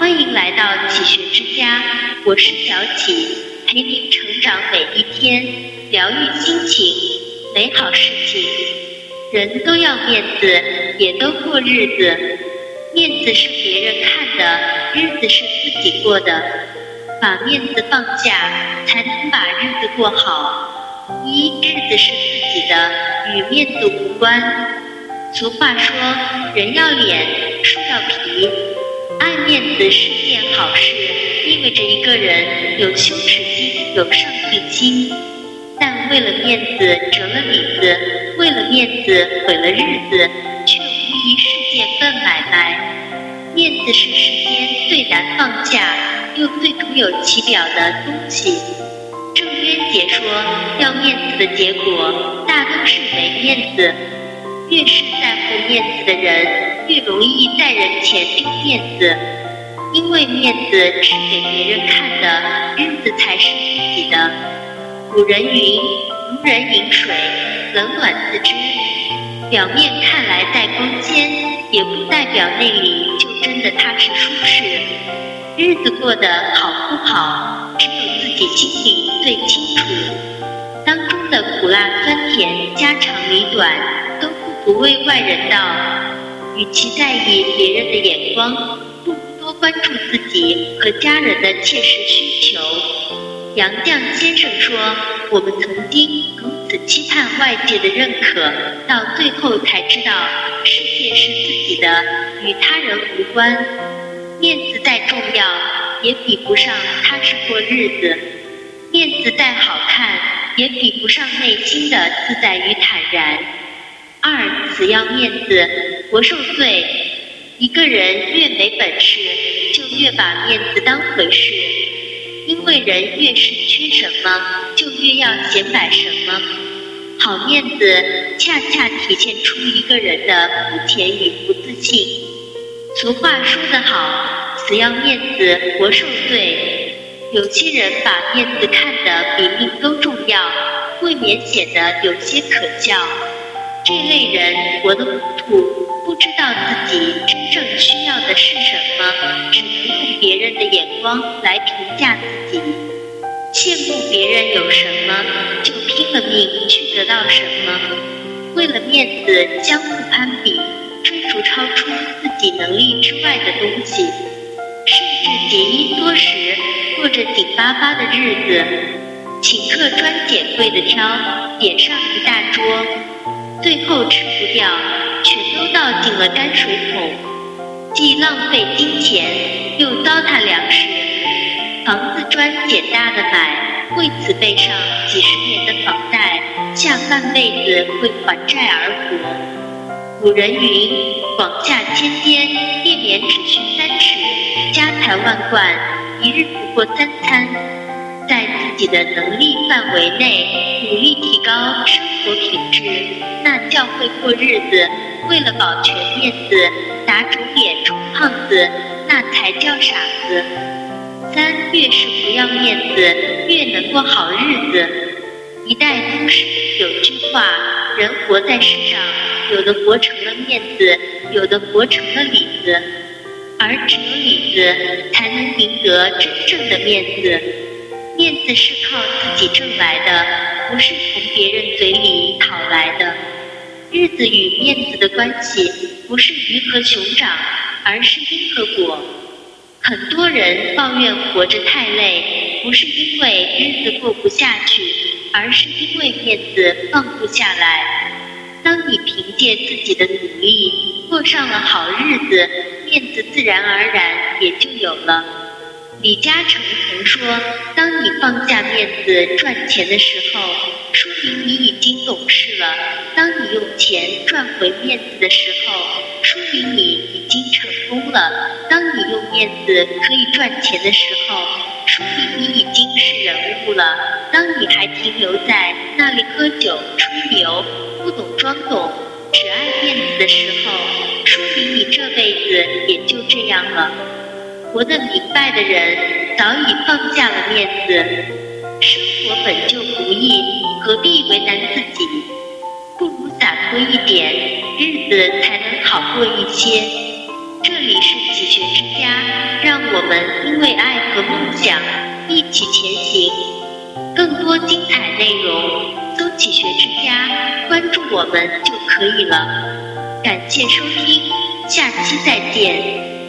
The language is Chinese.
欢迎来到启学之家，我是小启，陪您成长每一天，疗愈心情，美好事情。人都要面子，也都过日子。面子是别人看的，日子是自己过的。把面子放下，才能把日子过好。一日子是自己的，与面子无关。俗话说，人要脸，树要皮。爱面子是件好事，意味着一个人有羞耻心，有上进心。但为了面子折了里子，为了面子毁了日子，却无疑是件笨买卖。面子是世间最难放下，又最徒有其表的东西。郑渊洁说，要面子的结果，大都是没面子。越是在乎面子的人，最容易在人前丢面子。因为面子是给别人看的，日子才是自己的。古人云：“如人饮水，冷暖自知。”表面看来再光鲜，也不代表内里就真的踏实舒适。日子过得好不好，只有自己心里最清楚。当中的苦辣酸甜、家长里短，都不为外人道。与其在意别人的眼光，不如多关注自己和家人的切实需求。杨绛先生说：“我们曾经如此期盼外界的认可，到最后才知道，世界是自己的，与他人无关。面子再重要，也比不上踏实过日子；面子再好看，也比不上内心的自在与坦然。二，死要面子，活受罪。一个人越没本事，就越把面子当回事。”因为人越是缺什么，就越要显摆什么。好面子恰恰体现出一个人的肤浅与不自信。俗话说得好，死要面子活受罪。有些人把面子看得比命都重要，未免显得有些可笑。这类人活得糊涂。不知道自己真正需要的是什么，只能用别人的眼光来评价自己。羡慕别人有什么，就拼了命去得到什么。为了面子相互攀比，追逐超出自己能力之外的东西，甚至节衣缩食，过着紧巴巴的日子，请客专拣贵的挑，点上一大桌，最后吃不掉。全都倒进了泔水桶，既浪费金钱，又糟蹋粮食，房子砖捡大的买，为此背上几十年的房贷，下半辈子为还债而活。古人云：“广厦千间，便免只需三尺；家财万贯，一日不过三餐。”己的能力范围内，努力提高生活品质，那叫会过日子。为了保全面子，打肿脸充胖子，那才叫傻子。三越是不要面子，越能过好日子。一代宗师有句话：人活在世上，有的活成了面子，有的活成了里子，而只有里子才能赢得真正的面子。面子是靠自己挣来的，不是从别人嘴里讨来的。日子与面子的关系不是鱼和熊掌，而是因和果。很多人抱怨活着太累，不是因为日子过不下去，而是因为面子放不下来。当你凭借自己的努力过上了好日子，面子自然而然也就有了。李嘉诚说：“当你放下面子赚钱的时候，说明你已经懂事了；当你用钱赚回面子的时候，说明你已经成功了；当你用面子可以赚钱的时候，说明你已经是人物了；当你还停留在那里喝酒吹牛，不懂装懂，只爱面子的时候，说明你这辈子也就这样了。”活得明白的人，早已放下了面子。生活本就不易，何必为难自己？不如洒脱一点，日子才能好过一些。这里是启学之家。让我们因为爱和梦想一起前行。更多精彩内容，搜“启学之家”，关注我们就可以了。感谢收听，下期再见。